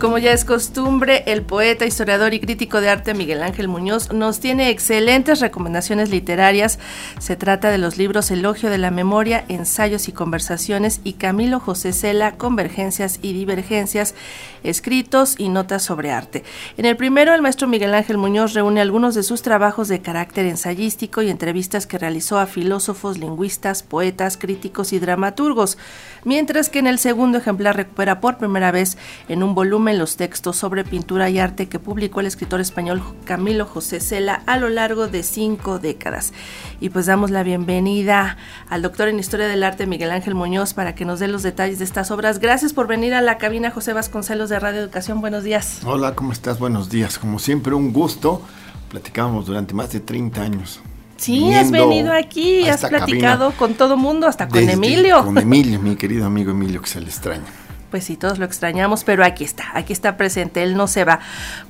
Como ya es costumbre, el poeta, historiador y crítico de arte Miguel Ángel Muñoz nos tiene excelentes recomendaciones literarias. Se trata de los libros Elogio de la Memoria, Ensayos y Conversaciones y Camilo José Cela, Convergencias y Divergencias, escritos y notas sobre arte. En el primero, el maestro Miguel Ángel Muñoz reúne algunos de sus trabajos de carácter ensayístico y entrevistas que realizó a filósofos, lingüistas, poetas, críticos y dramaturgos, mientras que en el segundo ejemplar recupera por primera vez en un volumen los textos sobre pintura y arte que publicó el escritor español Camilo José Cela a lo largo de cinco décadas. Y pues damos la bienvenida al doctor en Historia del Arte Miguel Ángel Muñoz para que nos dé los detalles de estas obras. Gracias por venir a la cabina José Vasconcelos de Radio Educación. Buenos días. Hola, ¿cómo estás? Buenos días. Como siempre, un gusto. Platicábamos durante más de 30 años. Sí, has venido aquí, has platicado con todo mundo, hasta con Emilio. Con Emilio, mi querido amigo Emilio, que se le extraña pues sí, todos lo extrañamos, pero aquí está, aquí está presente, él no se va.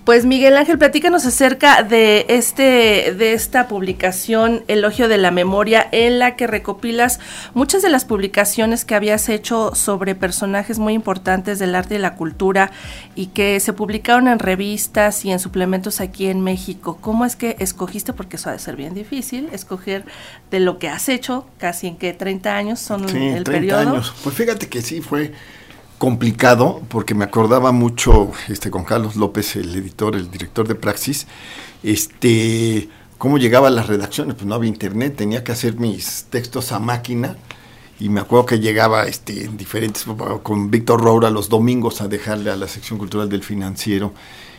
Pues Miguel Ángel, platícanos acerca de este, de esta publicación Elogio de la Memoria, en la que recopilas muchas de las publicaciones que habías hecho sobre personajes muy importantes del arte y la cultura y que se publicaron en revistas y en suplementos aquí en México. ¿Cómo es que escogiste? Porque eso ha de ser bien difícil, escoger de lo que has hecho, casi en que 30 años son sí, el 30 periodo. Años. Pues fíjate que sí fue complicado porque me acordaba mucho este con Carlos López, el editor, el director de Praxis, este cómo llegaba a las redacciones, pues no había internet, tenía que hacer mis textos a máquina y me acuerdo que llegaba este en diferentes con Víctor Roura los domingos a dejarle a la sección cultural del financiero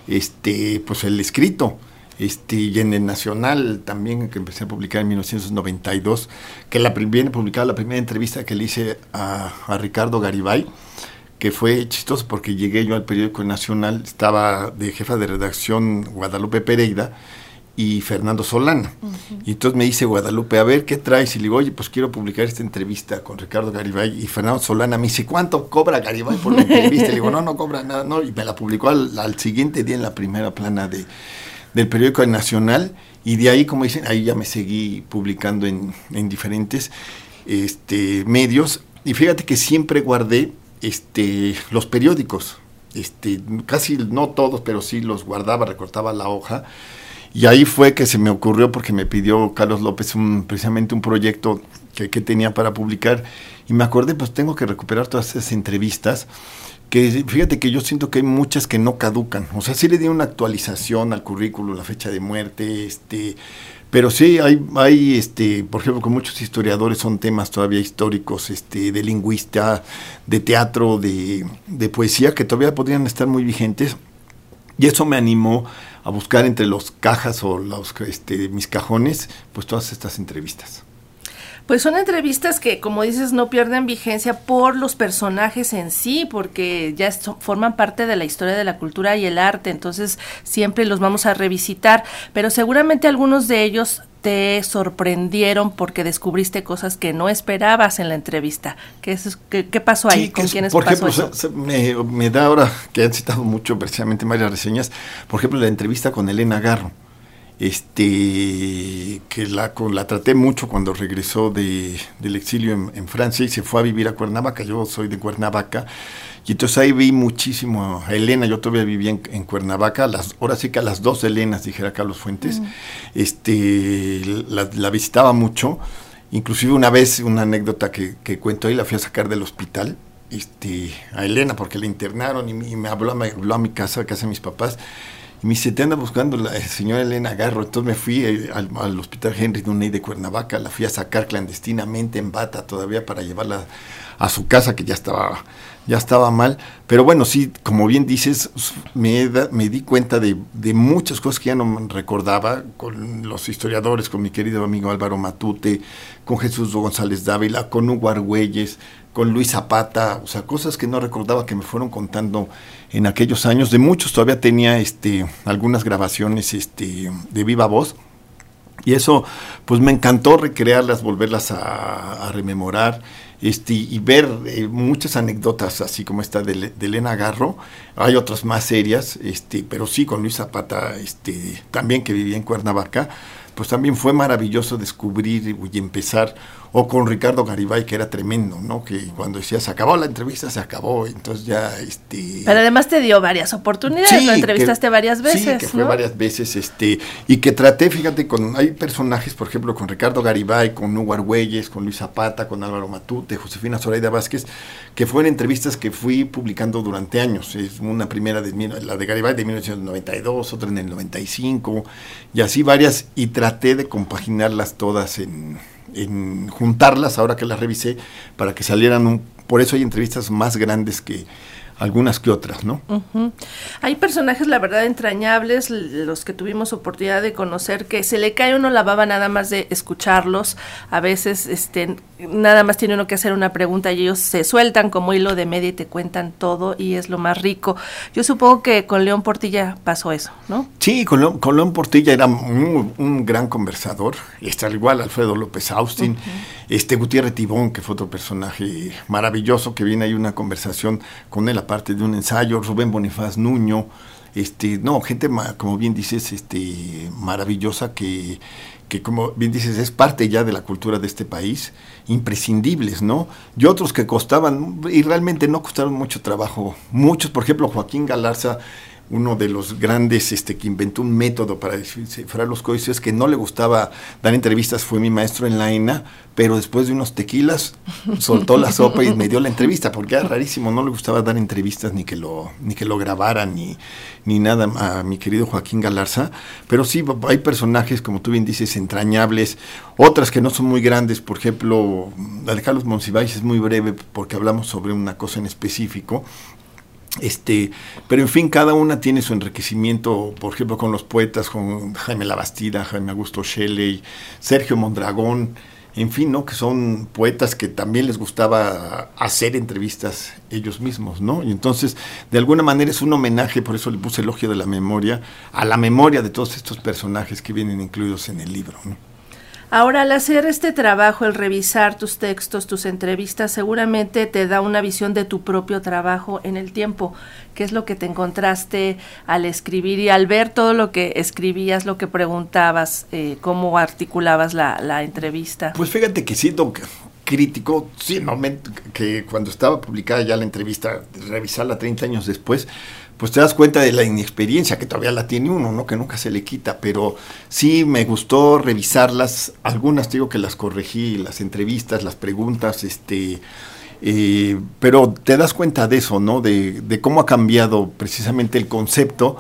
este pues el escrito este, y en el Nacional también, que empecé a publicar en 1992, que la viene publicada la primera entrevista que le hice a, a Ricardo Garibay, que fue chistoso porque llegué yo al periódico nacional, estaba de jefa de redacción Guadalupe Pereira y Fernando Solana. Y entonces me dice Guadalupe, a ver, ¿qué traes? Y le digo, oye, pues quiero publicar esta entrevista con Ricardo Garibay. Y Fernando Solana me dice, ¿cuánto cobra Garibay por la entrevista? y le digo, no, no cobra nada, no. Y me la publicó al, siguiente día en la primera plana de, del periódico Nacional. Y de ahí, como dicen, ahí ya me seguí publicando en, en diferentes este, medios. Y fíjate que siempre guardé este, los periódicos, este, casi no todos, pero sí los guardaba, recortaba la hoja. Y ahí fue que se me ocurrió, porque me pidió Carlos López precisamente un proyecto que, tenía para publicar, y me acordé, pues tengo que recuperar todas esas entrevistas, que fíjate que yo siento que hay muchas que no caducan. O sea, sí le di una actualización al currículo, la fecha de muerte, este, pero sí, hay, hay este, por ejemplo, con muchos historiadores son temas todavía históricos, este, de lingüista, de teatro, de, de poesía, que todavía podrían estar muy vigentes. Y eso me animó a buscar entre los cajas o los, este, mis cajones, pues todas estas entrevistas. Pues son entrevistas que, como dices, no pierden vigencia por los personajes en sí, porque ya forman parte de la historia de la cultura y el arte, entonces siempre los vamos a revisitar, pero seguramente algunos de ellos te sorprendieron porque descubriste cosas que no esperabas en la entrevista. ¿Qué, es, qué, pasó ahí? ¿Con quiénes por ejemplo, me, me, da ahora que han citado mucho precisamente varias reseñas, por ejemplo, la entrevista con Elena Garro este que la, la traté mucho cuando regresó de, del exilio en, Francia y se fue a vivir a Cuernavaca, yo soy de Cuernavaca, y entonces ahí vi muchísimo a Elena, yo todavía vivía en, Cuernavaca, las, ahora sí que a las dos Elenas, dijera Carlos Fuentes, este la, visitaba mucho, inclusive una vez, una anécdota que, que cuento ahí, la fui a sacar del hospital, este, a Elena porque la internaron y, me, habló, me habló a mi casa, a casa de mis papás, y me dice, anda buscando la señora Elena Garro. Entonces me fui eh, al, hospital Henry Dunay de Cuernavaca, la fui a sacar clandestinamente en bata todavía para llevarla a su casa, que ya estaba, ya estaba mal. Pero bueno, sí, como bien dices, me, me di cuenta de, de, muchas cosas que ya no recordaba con los historiadores, con mi querido amigo Álvaro Matute, con Jesús González Dávila, con Hugo Argüelles, con Luis Zapata, o sea, cosas que no recordaba que me fueron contando en aquellos años. De muchos todavía tenía este, algunas grabaciones este, de viva voz. Y eso, pues me encantó recrearlas, volverlas a, rememorar este, y ver eh, muchas anécdotas, así como esta de, Elena Garro. Hay otras más serias, este, pero sí con Luis Zapata, este, también que vivía en Cuernavaca. Pues también fue maravilloso descubrir y empezar o con Ricardo Garibay, que era tremendo, ¿no? Que cuando decía, se acabó la entrevista, se acabó, entonces ya, este... Pero además te dio varias oportunidades, lo entrevistaste varias veces, Sí, que fue varias veces, este, y que traté, fíjate, con, hay personajes, por ejemplo, con Ricardo Garibay, con Hugo Argüelles, con Luis Zapata, con Álvaro Matute, Josefina Zoraida Vázquez, que fueron entrevistas que fui publicando durante años, es una primera, de, la de Garibay de 1992, otra en el 95, y así varias, y traté de compaginarlas todas en en juntarlas ahora que las revisé para que salieran un, por eso hay entrevistas más grandes que algunas que otras, ¿no? Hay personajes, la verdad, entrañables, los que tuvimos oportunidad de conocer, que se le cae uno la baba nada más de escucharlos. A veces, este, nada más tiene uno que hacer una pregunta y ellos se sueltan como hilo de media y te cuentan todo y es lo más rico. Yo supongo que con León Portilla pasó eso, ¿no? Sí, con León, Portilla era un, gran conversador, está igual Alfredo López Austin, este Gutiérrez Tibón, que fue otro personaje maravilloso, que viene ahí una conversación con él parte de un ensayo, Rubén Bonifaz Nuño, este, no, gente, como bien dices, este, maravillosa que, que como bien dices, es parte ya de la cultura de este país, imprescindibles, ¿no? Y otros que costaban, y realmente no costaron mucho trabajo, muchos, por ejemplo, Joaquín Galarza, uno de los grandes este, que inventó un método para descifrar los códices, que no le gustaba dar entrevistas, fue mi maestro en la ENA, pero después de unos tequilas soltó la sopa y me dio la entrevista, porque era rarísimo, no le gustaba dar entrevistas ni que lo, ni que lo grabaran, ni, ni nada a mi querido Joaquín Galarza, pero sí hay personajes, como tú bien dices, entrañables, otras que no son muy grandes, por ejemplo, la de Carlos Monsiváis es muy breve porque hablamos sobre una cosa en específico, este, pero en fin, cada una tiene su enriquecimiento, por ejemplo, con los poetas, con Jaime Labastida, Jaime Augusto Shelley, Sergio Mondragón, en fin, ¿no? Que son poetas que también les gustaba hacer entrevistas ellos mismos, ¿no? Y entonces, de alguna manera es un homenaje, por eso le puse elogio de la memoria, a la memoria de todos estos personajes que vienen incluidos en el libro, ¿no? Ahora, al hacer este trabajo, el revisar tus textos, tus entrevistas, seguramente te da una visión de tu propio trabajo en el tiempo. ¿Qué es lo que te encontraste al escribir y al ver todo lo que escribías, lo que preguntabas, eh, cómo articulabas la, entrevista? Pues fíjate que siento crítico, sí, que cuando estaba publicada ya la entrevista, revisarla 30 años después, pues te das cuenta de la inexperiencia que todavía la tiene uno, ¿no? Que nunca se le quita, pero sí me gustó revisarlas, algunas digo que las corregí, las entrevistas, las preguntas, este, eh, pero te das cuenta de eso, ¿no? De, de, cómo ha cambiado precisamente el concepto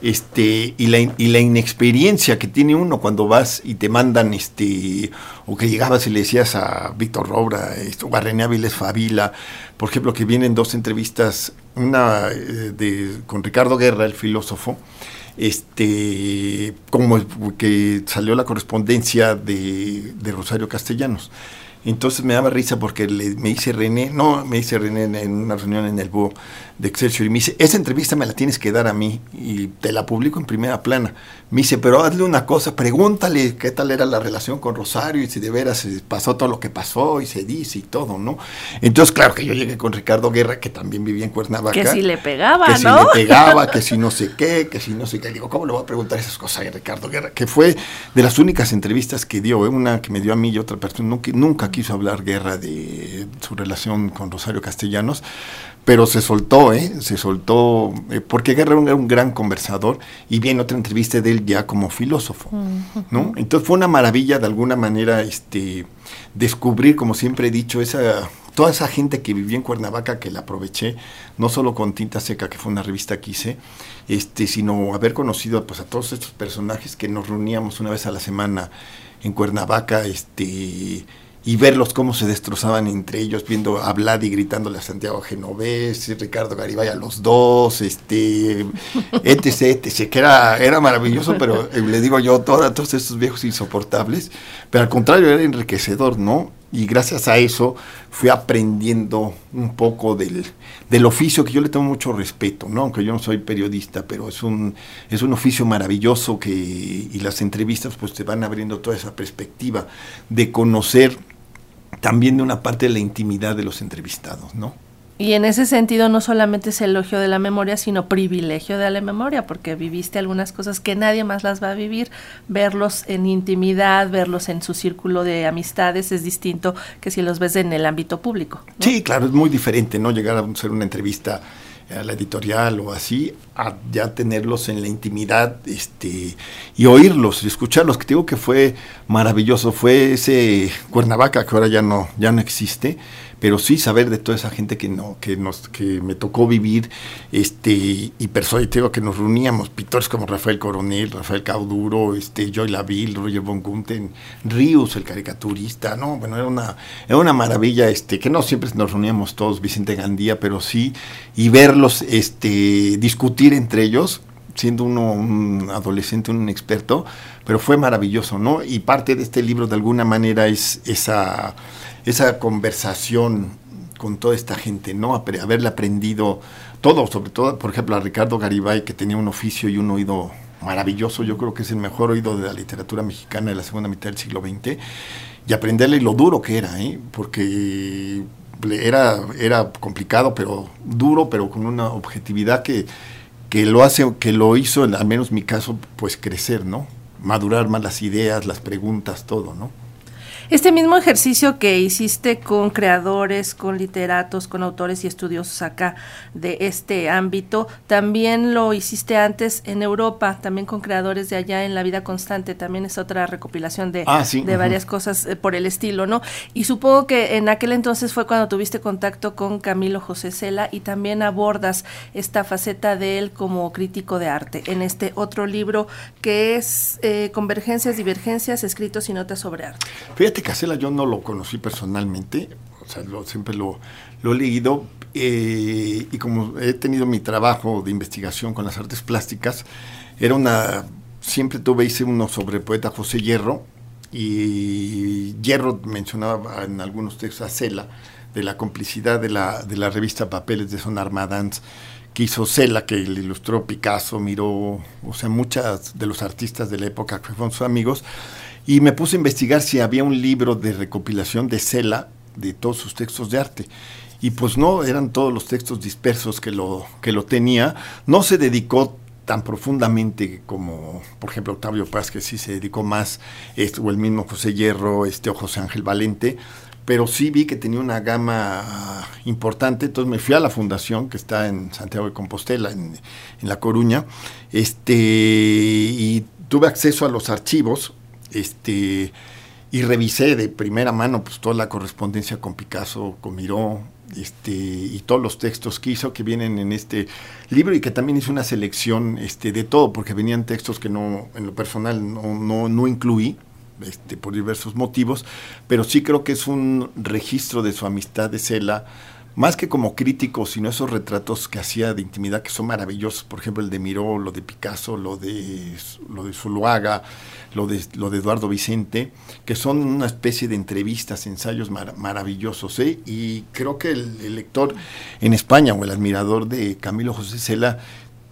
este, y, la, y la inexperiencia que tiene uno cuando vas y te mandan, este, o que llegabas y le decías a Víctor Robra, esto, o a René Aviles Favila, por ejemplo, que vienen dos entrevistas, una eh, de, con Ricardo Guerra, el filósofo, este, como que salió la correspondencia de, de Rosario Castellanos. Entonces me daba risa porque le, me dice René, no, me dice René en, una reunión en el BUO de Excelsior y me dice, esa entrevista me la tienes que dar a mí y te la publico en primera plana. Me dice, pero hazle una cosa, pregúntale qué tal era la relación con Rosario y si de veras pasó todo lo que pasó y se dice y todo, ¿no? Entonces, claro que yo llegué con Ricardo Guerra, que también vivía en Cuernavaca. Que si le pegaba, que si le pegaba, que si no sé qué, que si no sé qué. Digo, ¿cómo le voy a preguntar esas cosas a Ricardo Guerra? Que fue de las únicas entrevistas que dio, ¿eh? una que me dio a mí y otra persona, nunca, nunca quiso hablar Guerra de su relación con Rosario Castellanos pero se soltó, ¿eh? Se soltó, eh, porque Guerra era un gran conversador y viene otra entrevista de él ya como filósofo, ¿no? Entonces fue una maravilla de alguna manera este, descubrir, como siempre he dicho, esa, toda esa gente que vivía en Cuernavaca que la aproveché, no solo con Tinta Seca, que fue una revista que hice, este, sino haber conocido pues, a todos estos personajes que nos reuníamos una vez a la semana en Cuernavaca, este y verlos cómo se destrozaban entre ellos, viendo a Vlad y gritándole a Santiago Genovés, Ricardo Garibay a los dos, este, etc, etc, que era, era maravilloso, pero eh, le digo yo, todo, todos estos viejos insoportables, pero al contrario era enriquecedor, ¿no? Y gracias a eso fui aprendiendo un poco del, del oficio que yo le tengo mucho respeto, ¿no? Aunque yo no soy periodista, pero es un, es un oficio maravilloso que, y las entrevistas pues te van abriendo toda esa perspectiva de conocer también de una parte de la intimidad de los entrevistados, ¿no? Y en ese sentido no solamente es elogio de la memoria, sino privilegio de la memoria, porque viviste algunas cosas que nadie más las va a vivir. Verlos en intimidad, verlos en su círculo de amistades es distinto que si los ves en el ámbito público. Sí, claro, es muy diferente, ¿no? Llegar a hacer una entrevista a la editorial o así, a ya tenerlos en la intimidad este, y oírlos y escucharlos, que digo que fue maravilloso, fue ese Cuernavaca que ahora ya no, ya no existe, pero sí saber de toda esa gente que no que nos que me tocó vivir este y personas que nos reuníamos pintores como Rafael Coronel Rafael Cauduro este Joy Laville Roger von Gunten Ríos el caricaturista no bueno era una era una maravilla este que no siempre nos reuníamos todos Vicente Gandía pero sí y verlos este discutir entre ellos siendo uno un adolescente, un experto, pero fue maravilloso, ¿no? Y parte de este libro de alguna manera es esa esa conversación con toda esta gente, ¿no? Haberle aprendido todo, sobre todo, por ejemplo, a Ricardo Garibay, que tenía un oficio y un oído maravilloso, yo creo que es el mejor oído de la literatura mexicana de la segunda mitad del siglo XX, y aprenderle lo duro que era, ¿eh? porque era, era complicado, pero duro, pero con una objetividad que, que lo hace, que lo hizo, al menos en mi caso, pues crecer, ¿no? Madurar más las ideas, las preguntas, todo, ¿no? Este mismo ejercicio que hiciste con creadores, con literatos, con autores y estudiosos acá de este ámbito, también lo hiciste antes en Europa, también con creadores de allá en La Vida Constante, también es otra recopilación de, ah, de varias cosas eh, por el estilo, ¿no? Y supongo que en aquel entonces fue cuando tuviste contacto con Camilo José Cela y también abordas esta faceta de él como crítico de arte en este otro libro que es eh, Convergencias, Divergencias, Escritos y Notas sobre Arte. Fíjate Casela yo no lo conocí personalmente, o sea, siempre lo, he leído eh, y como he tenido mi trabajo de investigación con las artes plásticas, era una, siempre tuve, hice uno sobre el poeta José Hierro y Hierro mencionaba en algunos textos a Cela, de la complicidad de la, de la revista Papeles de Son Armadans, que hizo Cela, que le ilustró Picasso, Miró, o sea, muchas de los artistas de la época que fueron sus amigos, y me puse a investigar si había un libro de recopilación de Cela de todos sus textos de arte. Y pues no, eran todos los textos dispersos que lo, que lo tenía. No se dedicó tan profundamente como, por ejemplo, Octavio Paz, que sí se dedicó más, o el mismo José Hierro, este, o José Ángel Valente, pero sí vi que tenía una gama importante, entonces me fui a la fundación que está en Santiago de Compostela, en, en La Coruña, este, y tuve acceso a los archivos, este, y revisé de primera mano pues toda la correspondencia con Picasso, con Miró, este, y todos los textos que hizo que vienen en este libro y que también hizo una selección este, de todo, porque venían textos que no, en lo personal no, no, no incluí, este, por diversos motivos, pero sí creo que es un registro de su amistad de Cela, más que como crítico, sino esos retratos que hacía de intimidad que son maravillosos, por ejemplo el de Miró, lo de Picasso, lo de, lo de lo de, lo de Eduardo Vicente, que son una especie de entrevistas, ensayos maravillosos, ¿eh? y creo que el, lector en España o el admirador de Camilo José Cela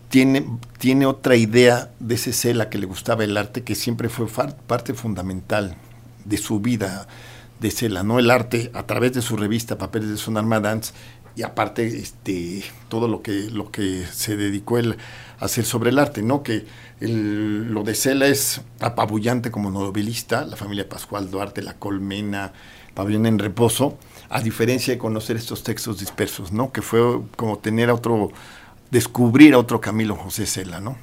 tiene, tiene otra idea de ese Cela que le gustaba el arte, que siempre fue parte fundamental de su vida de Cela, ¿no? El arte a través de su revista Papeles de Sonar Dance y aparte este todo lo que lo que se dedicó él a hacer sobre el arte, ¿no? Que lo de Cela es apabullante como novelista, la familia Pascual Duarte, La Colmena, Pabellón en Reposo, a diferencia de conocer estos textos dispersos, ¿no? Que fue como tener a otro, descubrir a otro Camilo José Cela, ¿no?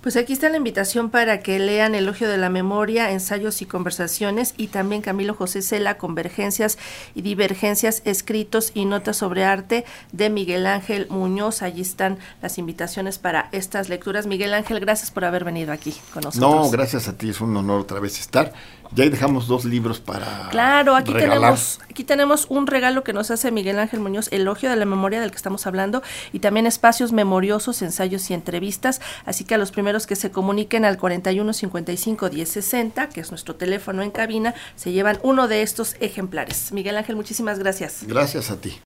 Pues aquí está la invitación para que lean Elogio de la Memoria, Ensayos y Conversaciones y también Camilo José Cela, Convergencias y Divergencias, Escritos y Notas sobre Arte de Miguel Ángel Muñoz. Allí están las invitaciones para estas lecturas. Miguel Ángel, gracias por haber venido aquí con nosotros. No, gracias a ti, es un honor otra vez estar. Ya dejamos dos libros para. Claro, aquí tenemos, aquí tenemos un regalo que nos hace Miguel Ángel Muñoz, Elogio de la Memoria del que estamos hablando, y también espacios memoriosos, ensayos y entrevistas. Así que a los que se comuniquen al 41 55 10 60, que es nuestro teléfono en cabina, se llevan uno de estos ejemplares. Miguel Ángel, muchísimas gracias. Gracias a ti.